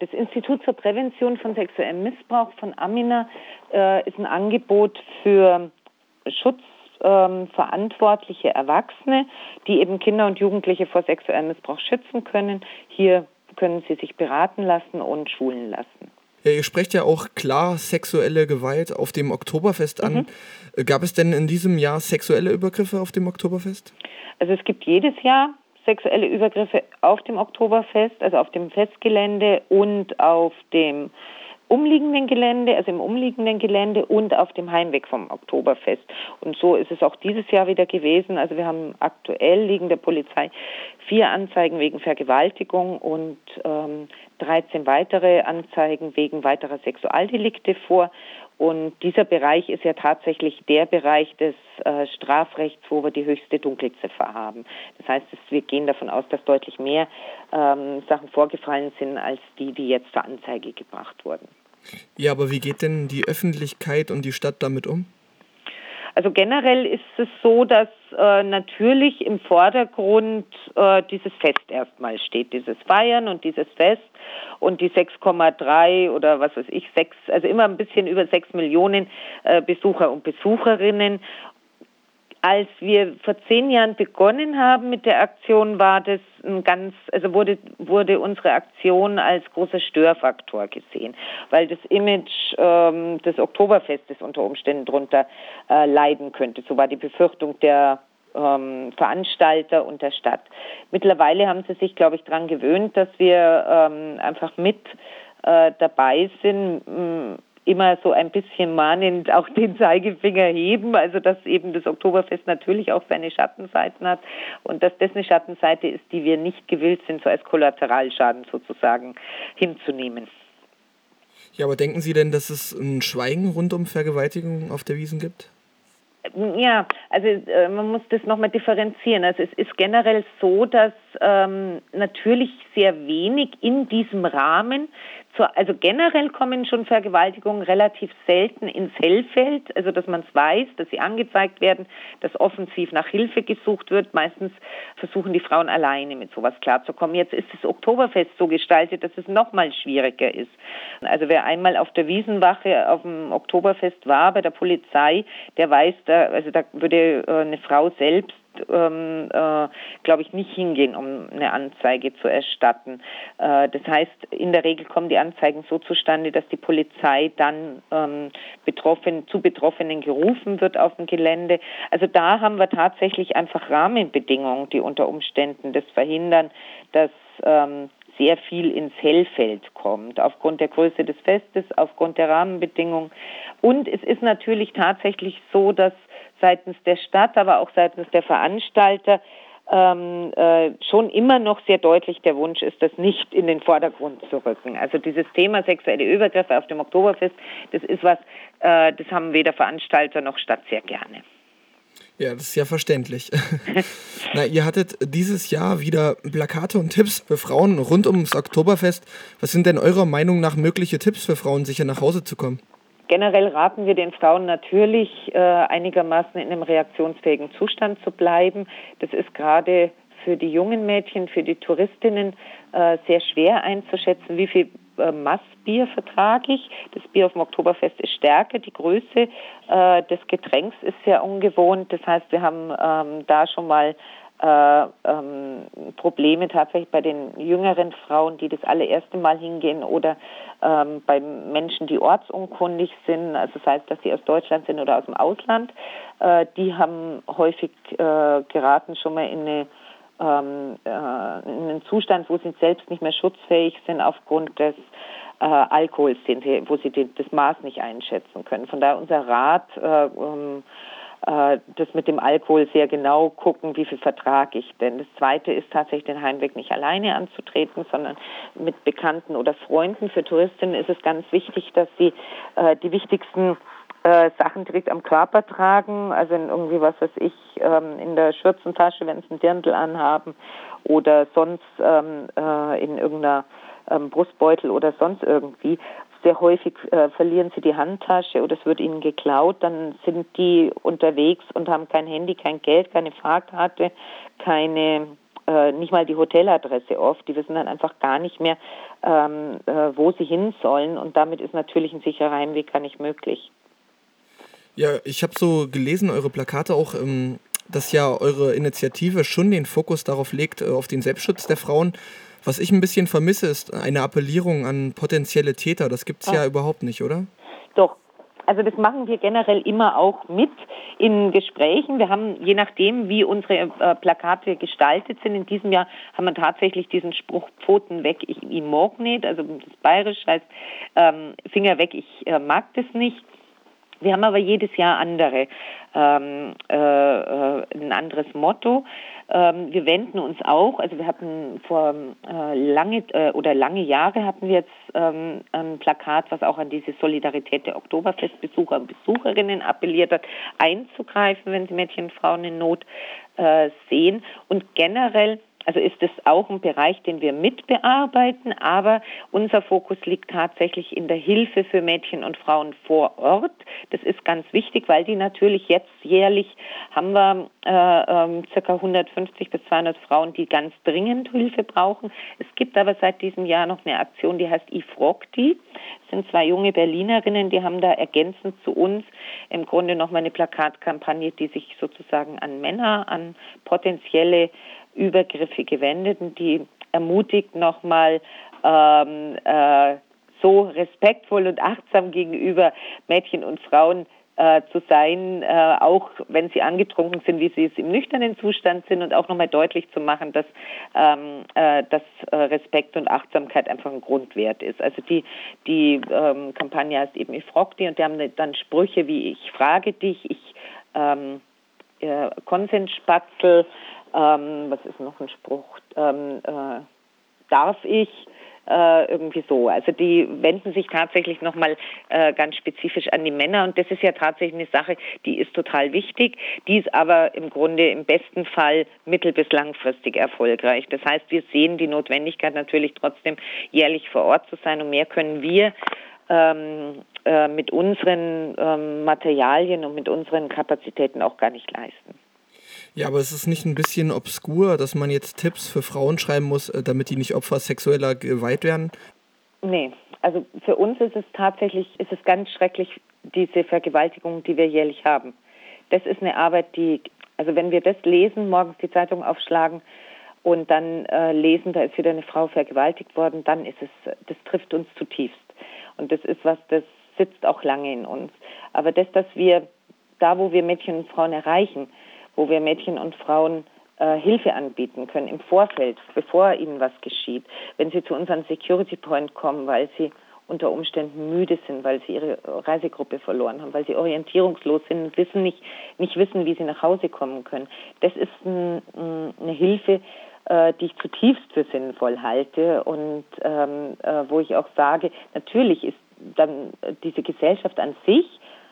Das Institut zur Prävention von sexuellem Missbrauch von Amina äh, ist ein Angebot für schutzverantwortliche ähm, Erwachsene, die eben Kinder und Jugendliche vor sexuellem Missbrauch schützen können. Hier können sie sich beraten lassen und schulen lassen. Ja, ihr sprecht ja auch klar sexuelle Gewalt auf dem Oktoberfest an. Mhm. Gab es denn in diesem Jahr sexuelle Übergriffe auf dem Oktoberfest? Also es gibt jedes Jahr sexuelle Übergriffe auf dem Oktoberfest, also auf dem Festgelände und auf dem umliegenden Gelände, also im umliegenden Gelände und auf dem Heimweg vom Oktoberfest. Und so ist es auch dieses Jahr wieder gewesen. Also wir haben aktuell liegen der Polizei vier Anzeigen wegen Vergewaltigung und ähm, 13 weitere Anzeigen wegen weiterer Sexualdelikte vor. Und dieser Bereich ist ja tatsächlich der Bereich des äh, Strafrechts, wo wir die höchste Dunkelziffer haben. Das heißt, wir gehen davon aus, dass deutlich mehr ähm, Sachen vorgefallen sind als die, die jetzt zur Anzeige gebracht wurden. Ja, aber wie geht denn die Öffentlichkeit und die Stadt damit um? Also generell ist es so, dass äh, natürlich im Vordergrund äh, dieses Fest erstmal steht, dieses Feiern und dieses Fest. Und die 6,3 oder was weiß ich, 6, also immer ein bisschen über 6 Millionen äh, Besucher und Besucherinnen als wir vor zehn Jahren begonnen haben mit der Aktion, war das ein ganz, also wurde, wurde unsere Aktion als großer Störfaktor gesehen, weil das Image ähm, des Oktoberfestes unter Umständen darunter äh, leiden könnte. So war die Befürchtung der ähm, Veranstalter und der Stadt. Mittlerweile haben sie sich, glaube ich, daran gewöhnt, dass wir ähm, einfach mit äh, dabei sind immer so ein bisschen mahnend auch den Zeigefinger heben, also dass eben das Oktoberfest natürlich auch seine Schattenseiten hat und dass das eine Schattenseite ist, die wir nicht gewillt sind, so als Kollateralschaden sozusagen hinzunehmen. Ja, aber denken Sie denn, dass es ein Schweigen rund um Vergewaltigung auf der Wiesen gibt? Ja, also äh, man muss das nochmal differenzieren. Also es ist generell so, dass ähm, natürlich sehr wenig in diesem Rahmen zur, also generell kommen schon Vergewaltigungen relativ selten ins Hellfeld, also dass man es weiß, dass sie angezeigt werden, dass offensiv nach Hilfe gesucht wird. Meistens versuchen die Frauen alleine mit sowas klarzukommen. Jetzt ist das Oktoberfest so gestaltet, dass es noch mal schwieriger ist. Also wer einmal auf der Wiesenwache auf dem Oktoberfest war bei der Polizei, der weiß, da, also da würde äh, eine Frau selbst ähm, äh, glaube ich, nicht hingehen, um eine Anzeige zu erstatten. Äh, das heißt, in der Regel kommen die Anzeigen so zustande, dass die Polizei dann ähm, betroffen, zu Betroffenen gerufen wird auf dem Gelände. Also da haben wir tatsächlich einfach Rahmenbedingungen, die unter Umständen das verhindern, dass ähm, sehr viel ins Hellfeld kommt, aufgrund der Größe des Festes, aufgrund der Rahmenbedingungen. Und es ist natürlich tatsächlich so, dass seitens der Stadt, aber auch seitens der Veranstalter ähm, äh, schon immer noch sehr deutlich der Wunsch ist, das nicht in den Vordergrund zu rücken. Also dieses Thema sexuelle Übergriffe auf dem Oktoberfest, das ist was, äh, das haben weder Veranstalter noch Stadt sehr gerne. Ja, das ist ja verständlich. Na, ihr hattet dieses Jahr wieder Plakate und Tipps für Frauen rund ums Oktoberfest. Was sind denn eurer Meinung nach mögliche Tipps für Frauen, sicher nach Hause zu kommen? Generell raten wir den Frauen natürlich, äh, einigermaßen in einem reaktionsfähigen Zustand zu bleiben. Das ist gerade für die jungen Mädchen, für die Touristinnen äh, sehr schwer einzuschätzen, wie viel äh, Massbier vertrage ich. Das Bier auf dem Oktoberfest ist stärker, die Größe äh, des Getränks ist sehr ungewohnt. Das heißt, wir haben ähm, da schon mal äh, ähm, Probleme tatsächlich bei den jüngeren Frauen, die das allererste Mal hingehen oder ähm, bei Menschen, die ortsunkundig sind, also sei es, dass sie aus Deutschland sind oder aus dem Ausland, äh, die haben häufig äh, geraten schon mal in eine ähm, äh, in einen Zustand, wo sie selbst nicht mehr schutzfähig sind aufgrund des äh, Alkohols, den sie, wo sie den, das Maß nicht einschätzen können. Von daher unser Rat, äh, um, äh, das mit dem Alkohol sehr genau gucken, wie viel vertrage ich denn. Das Zweite ist tatsächlich den Heimweg nicht alleine anzutreten, sondern mit Bekannten oder Freunden. Für Touristinnen ist es ganz wichtig, dass sie äh, die wichtigsten äh, Sachen direkt am Körper tragen, also in irgendwie was weiß ich, ähm, in der Schürzentasche, wenn sie ein Dirndl anhaben oder sonst ähm, äh, in irgendeiner ähm, Brustbeutel oder sonst irgendwie sehr häufig äh, verlieren sie die Handtasche oder es wird ihnen geklaut, dann sind die unterwegs und haben kein Handy, kein Geld, keine Fahrkarte, keine äh, nicht mal die Hoteladresse oft. Die wissen dann einfach gar nicht mehr, ähm, äh, wo sie hin sollen. Und damit ist natürlich ein sicherer Heimweg gar nicht möglich. Ja, ich habe so gelesen, eure Plakate auch, ähm, dass ja eure Initiative schon den Fokus darauf legt, äh, auf den Selbstschutz der Frauen. Was ich ein bisschen vermisse, ist eine Appellierung an potenzielle Täter. Das gibt es ja. überhaupt nicht, oder? Doch, also das machen wir generell immer auch mit in Gesprächen. Wir haben, je nachdem, wie unsere äh, Plakate gestaltet sind, in diesem Jahr haben wir tatsächlich diesen Spruch Pfoten weg, ich, ich mag nicht, also das bayerisch heißt ähm, Finger weg, ich äh, mag das nicht. Wir haben aber jedes Jahr andere, ähm, äh, äh, ein anderes Motto. Ähm, wir wenden uns auch, also wir hatten vor äh, lange äh, oder lange Jahre hatten wir jetzt ähm, ein Plakat, was auch an diese Solidarität der Oktoberfestbesucher und Besucherinnen appelliert hat, einzugreifen, wenn sie Mädchen und Frauen in Not äh, sehen. Und generell also ist es auch ein Bereich, den wir mitbearbeiten, aber unser Fokus liegt tatsächlich in der Hilfe für Mädchen und Frauen vor Ort. Das ist ganz wichtig, weil die natürlich jetzt jährlich haben wir äh, äh, circa 150 bis 200 Frauen, die ganz dringend Hilfe brauchen. Es gibt aber seit diesem Jahr noch eine Aktion, die heißt IFROCTI. Das sind zwei junge Berlinerinnen, die haben da ergänzend zu uns im Grunde nochmal eine Plakatkampagne, die sich sozusagen an Männer, an potenzielle Übergriffe gewendet und die ermutigt nochmal ähm, äh, so respektvoll und achtsam gegenüber Mädchen und Frauen äh, zu sein, äh, auch wenn sie angetrunken sind, wie sie es im nüchternen Zustand sind und auch nochmal deutlich zu machen, dass, ähm, äh, dass äh, Respekt und Achtsamkeit einfach ein Grundwert ist. Also die, die ähm, Kampagne heißt eben Ich frag die und die haben dann Sprüche wie Ich frage dich, ich ähm, äh, Konsensspatzel, ähm, was ist noch ein Spruch, ähm, äh, darf ich, äh, irgendwie so. Also die wenden sich tatsächlich nochmal äh, ganz spezifisch an die Männer und das ist ja tatsächlich eine Sache, die ist total wichtig, die ist aber im Grunde im besten Fall mittel- bis langfristig erfolgreich. Das heißt, wir sehen die Notwendigkeit natürlich trotzdem jährlich vor Ort zu sein und mehr können wir ähm, äh, mit unseren ähm, Materialien und mit unseren Kapazitäten auch gar nicht leisten. Ja, aber es ist nicht ein bisschen obskur, dass man jetzt Tipps für Frauen schreiben muss, äh, damit die nicht Opfer sexueller Gewalt werden? Nee, also für uns ist es tatsächlich, ist es ganz schrecklich, diese Vergewaltigung, die wir jährlich haben. Das ist eine Arbeit, die, also wenn wir das lesen, morgens die Zeitung aufschlagen und dann äh, lesen, da ist wieder eine Frau vergewaltigt worden, dann ist es, das trifft uns zutiefst. Und das ist was, das sitzt auch lange in uns. Aber das, dass wir da, wo wir Mädchen und Frauen erreichen, wo wir Mädchen und Frauen äh, Hilfe anbieten können im Vorfeld, bevor ihnen was geschieht. Wenn sie zu unseren Security Point kommen, weil sie unter Umständen müde sind, weil sie ihre Reisegruppe verloren haben, weil sie orientierungslos sind und wissen nicht, nicht wissen, wie sie nach Hause kommen können. Das ist ein, eine Hilfe, äh, die ich zutiefst für sinnvoll halte und ähm, äh, wo ich auch sage, natürlich ist dann diese Gesellschaft an sich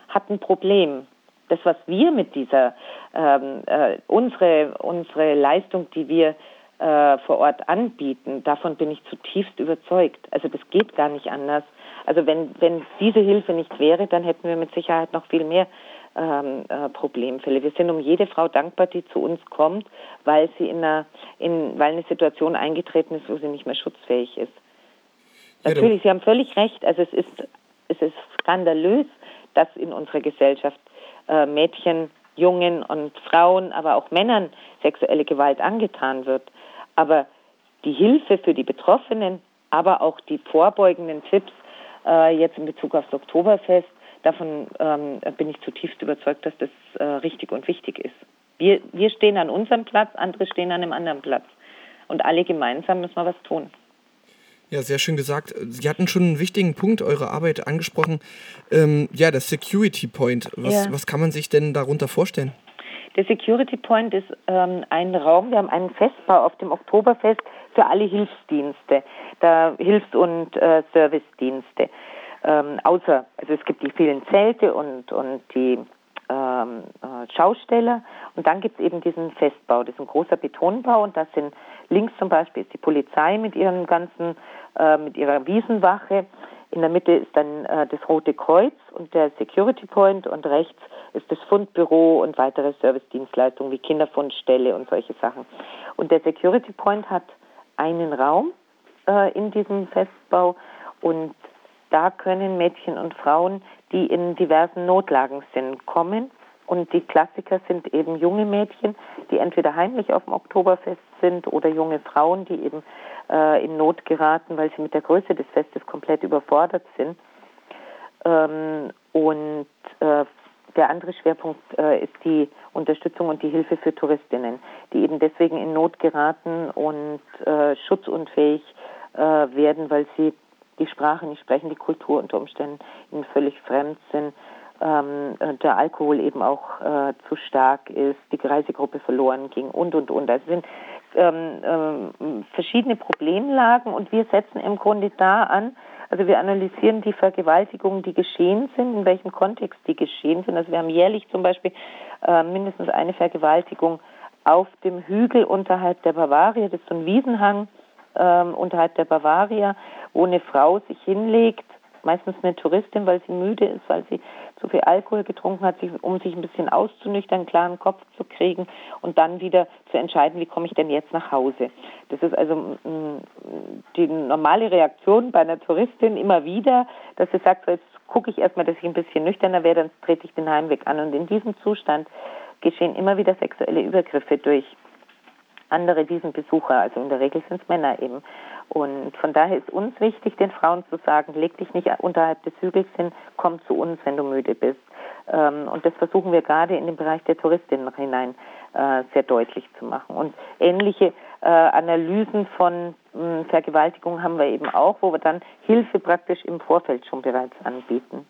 hat ein Problem das, was wir mit dieser, ähm, äh, unsere, unsere Leistung, die wir äh, vor Ort anbieten, davon bin ich zutiefst überzeugt. Also das geht gar nicht anders. Also wenn, wenn diese Hilfe nicht wäre, dann hätten wir mit Sicherheit noch viel mehr ähm, äh, Problemfälle. Wir sind um jede Frau dankbar, die zu uns kommt, weil sie in einer, in, weil eine Situation eingetreten ist, wo sie nicht mehr schutzfähig ist. Natürlich, Sie haben völlig recht. Also es ist, es ist skandalös, dass in unserer Gesellschaft äh, Mädchen, Jungen und Frauen, aber auch Männern sexuelle Gewalt angetan wird. Aber die Hilfe für die Betroffenen, aber auch die vorbeugenden Tipps äh, jetzt in Bezug aufs Oktoberfest, davon ähm, bin ich zutiefst überzeugt, dass das äh, richtig und wichtig ist. Wir, wir stehen an unserem Platz, andere stehen an einem anderen Platz. Und alle gemeinsam müssen wir was tun. Ja, sehr schön gesagt. Sie hatten schon einen wichtigen Punkt eurer Arbeit angesprochen. Ähm, ja, der Security Point. Was, ja. was kann man sich denn darunter vorstellen? Der Security Point ist ähm, ein Raum, wir haben einen Festbau auf dem Oktoberfest für alle Hilfsdienste, da Hilfs- und äh, Servicedienste. Ähm, außer, also es gibt die vielen Zelte und, und die ähm, äh, Schausteller und dann gibt es eben diesen Festbau, das ist ein großer Betonbau und da sind links zum Beispiel ist die Polizei mit ihren ganzen äh, mit ihrer Wiesenwache. In der Mitte ist dann äh, das Rote Kreuz und der Security Point und rechts ist das Fundbüro und weitere Servicedienstleistungen wie Kinderfundstelle und solche Sachen. Und der Security Point hat einen Raum, äh, in diesem Festbau und da können Mädchen und Frauen, die in diversen Notlagen sind, kommen. Und die Klassiker sind eben junge Mädchen, die entweder heimlich auf dem Oktoberfest sind oder junge Frauen, die eben äh, in Not geraten, weil sie mit der Größe des Festes komplett überfordert sind. Ähm, und äh, der andere Schwerpunkt äh, ist die Unterstützung und die Hilfe für Touristinnen, die eben deswegen in Not geraten und äh, schutzunfähig äh, werden, weil sie die Sprache nicht sprechen, die Kultur unter Umständen ihnen völlig fremd sind, ähm, der Alkohol eben auch äh, zu stark ist, die Reisegruppe verloren ging und und und. Also sind ähm, ähm, verschiedene Problemlagen und wir setzen im Grunde da an, also wir analysieren die Vergewaltigungen, die geschehen sind, in welchem Kontext die geschehen sind. Also wir haben jährlich zum Beispiel äh, mindestens eine Vergewaltigung auf dem Hügel unterhalb der Bavaria, das ist so ein Wiesenhang äh, unterhalb der Bavaria, wo eine Frau sich hinlegt meistens eine Touristin, weil sie müde ist, weil sie zu viel Alkohol getrunken hat, um sich ein bisschen auszunüchtern, einen klaren Kopf zu kriegen und dann wieder zu entscheiden, wie komme ich denn jetzt nach Hause. Das ist also mm, die normale Reaktion bei einer Touristin immer wieder, dass sie sagt, so jetzt gucke ich erstmal, dass ich ein bisschen nüchterner werde, dann trete ich den Heimweg an. Und in diesem Zustand geschehen immer wieder sexuelle Übergriffe durch andere diesen Besucher, also in der Regel sind es Männer eben. Und von daher ist uns wichtig, den Frauen zu sagen, leg dich nicht unterhalb des Hügels hin, komm zu uns, wenn du müde bist. Ähm, und das versuchen wir gerade in den Bereich der Touristinnen hinein äh, sehr deutlich zu machen. Und ähnliche äh, Analysen von Vergewaltigung haben wir eben auch, wo wir dann Hilfe praktisch im Vorfeld schon bereits anbieten.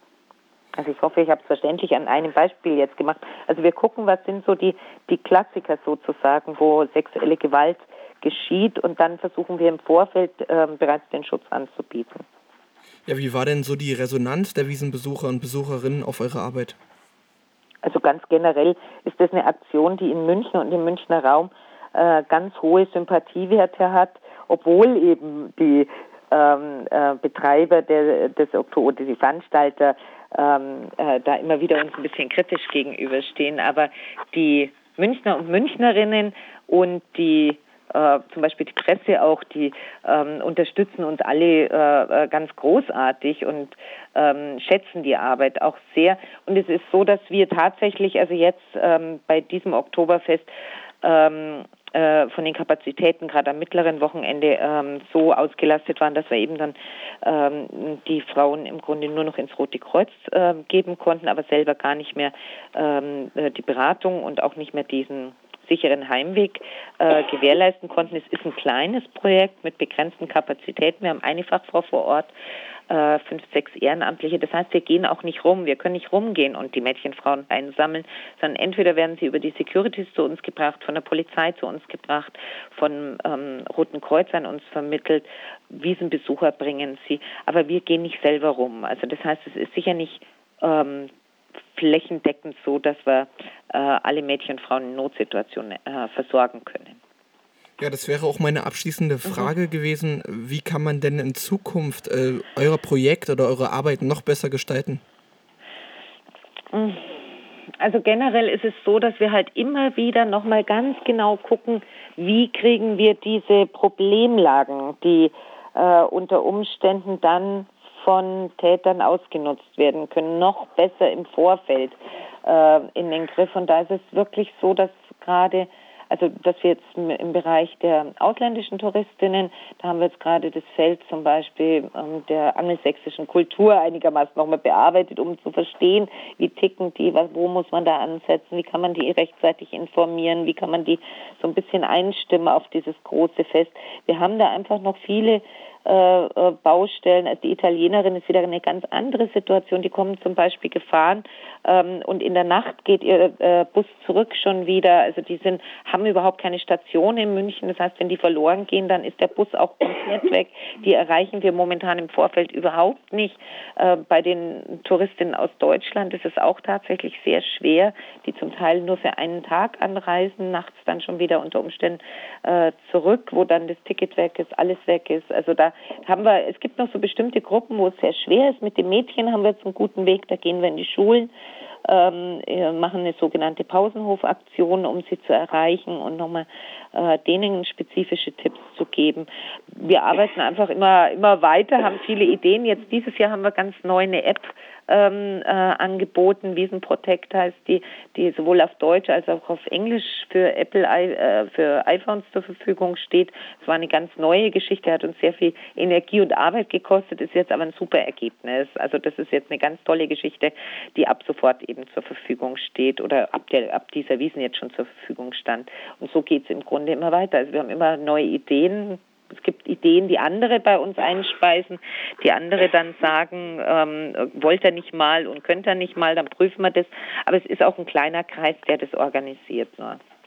Also ich hoffe, ich habe es verständlich an einem Beispiel jetzt gemacht. Also wir gucken, was sind so die, die Klassiker sozusagen, wo sexuelle Gewalt geschieht und dann versuchen wir im Vorfeld äh, bereits den Schutz anzubieten. Ja, wie war denn so die Resonanz der Wiesenbesucher und Besucherinnen auf eure Arbeit? Also ganz generell ist das eine Aktion, die in München und im Münchner Raum äh, ganz hohe Sympathiewerte hat, obwohl eben die ähm, äh, Betreiber der, des Oktober, die Veranstalter ähm, äh, da immer wieder uns ein bisschen kritisch gegenüberstehen. Aber die Münchner und Münchnerinnen und die äh, zum Beispiel die Presse auch, die ähm, unterstützen uns alle äh, äh, ganz großartig und ähm, schätzen die Arbeit auch sehr. Und es ist so, dass wir tatsächlich, also jetzt ähm, bei diesem Oktoberfest, ähm, äh, von den Kapazitäten gerade am mittleren Wochenende ähm, so ausgelastet waren, dass wir eben dann ähm, die Frauen im Grunde nur noch ins Rote Kreuz äh, geben konnten, aber selber gar nicht mehr ähm, äh, die Beratung und auch nicht mehr diesen sicheren Heimweg äh, gewährleisten konnten. Es ist ein kleines Projekt mit begrenzten Kapazitäten. Wir haben eine Fachfrau vor Ort, äh, fünf, sechs Ehrenamtliche. Das heißt, wir gehen auch nicht rum. Wir können nicht rumgehen und die Mädchen, Frauen einsammeln, sondern entweder werden sie über die Securities zu uns gebracht, von der Polizei zu uns gebracht, von ähm, Roten Kreuz an uns vermittelt. Wiesenbesucher bringen sie. Aber wir gehen nicht selber rum. Also das heißt, es ist sicher nicht ähm, flächendeckend so, dass wir äh, alle Mädchen und Frauen in Notsituationen äh, versorgen können. Ja, das wäre auch meine abschließende mhm. Frage mhm. gewesen. Wie kann man denn in Zukunft äh, euer Projekt oder eure Arbeit noch besser gestalten? Also generell ist es so, dass wir halt immer wieder nochmal ganz genau gucken, wie kriegen wir diese Problemlagen, die äh, unter Umständen dann von Tätern ausgenutzt werden können, noch besser im Vorfeld äh, in den Griff. Und da ist es wirklich so, dass gerade also dass wir jetzt im Bereich der ausländischen Touristinnen, da haben wir jetzt gerade das Feld zum Beispiel ähm, der angelsächsischen Kultur einigermaßen nochmal bearbeitet, um zu verstehen, wie ticken die, wo muss man da ansetzen, wie kann man die rechtzeitig informieren, wie kann man die so ein bisschen einstimmen auf dieses große Fest. Wir haben da einfach noch viele äh, äh, Baustellen. Also die Italienerin ist wieder eine ganz andere Situation. Die kommen zum Beispiel gefahren ähm, und in der Nacht geht ihr äh, Bus zurück schon wieder. Also die sind, haben überhaupt keine Station in München. Das heißt, wenn die verloren gehen, dann ist der Bus auch komplett weg. Die erreichen wir momentan im Vorfeld überhaupt nicht. Äh, bei den Touristinnen aus Deutschland ist es auch tatsächlich sehr schwer, die zum Teil nur für einen Tag anreisen, nachts dann schon wieder unter Umständen äh, zurück, wo dann das Ticket weg ist, alles weg ist. Also da haben wir, es gibt noch so bestimmte Gruppen, wo es sehr schwer ist. Mit den Mädchen haben wir jetzt einen guten Weg, da gehen wir in die Schulen ähm, machen eine sogenannte Pausenhofaktion, um sie zu erreichen und nochmal äh, denen spezifische Tipps zu geben. Wir arbeiten einfach immer, immer weiter, haben viele Ideen. Jetzt dieses Jahr haben wir ganz neu eine App ähm, äh, angeboten. Vision Protect heißt die, die sowohl auf Deutsch als auch auf Englisch für Apple äh, für iPhones zur Verfügung steht. Es war eine ganz neue Geschichte, hat uns sehr viel Energie und Arbeit gekostet, ist jetzt aber ein super Ergebnis. Also das ist jetzt eine ganz tolle Geschichte, die ab sofort eben zur Verfügung steht oder ab, der, ab dieser Wiesen jetzt schon zur Verfügung stand. Und so geht es im Grunde immer weiter. Also wir haben immer neue Ideen, es gibt Ideen, die andere bei uns einspeisen, die andere dann sagen, ähm, wollt er nicht mal und könnt er nicht mal, dann prüfen wir das. Aber es ist auch ein kleiner Kreis, der das organisiert nur.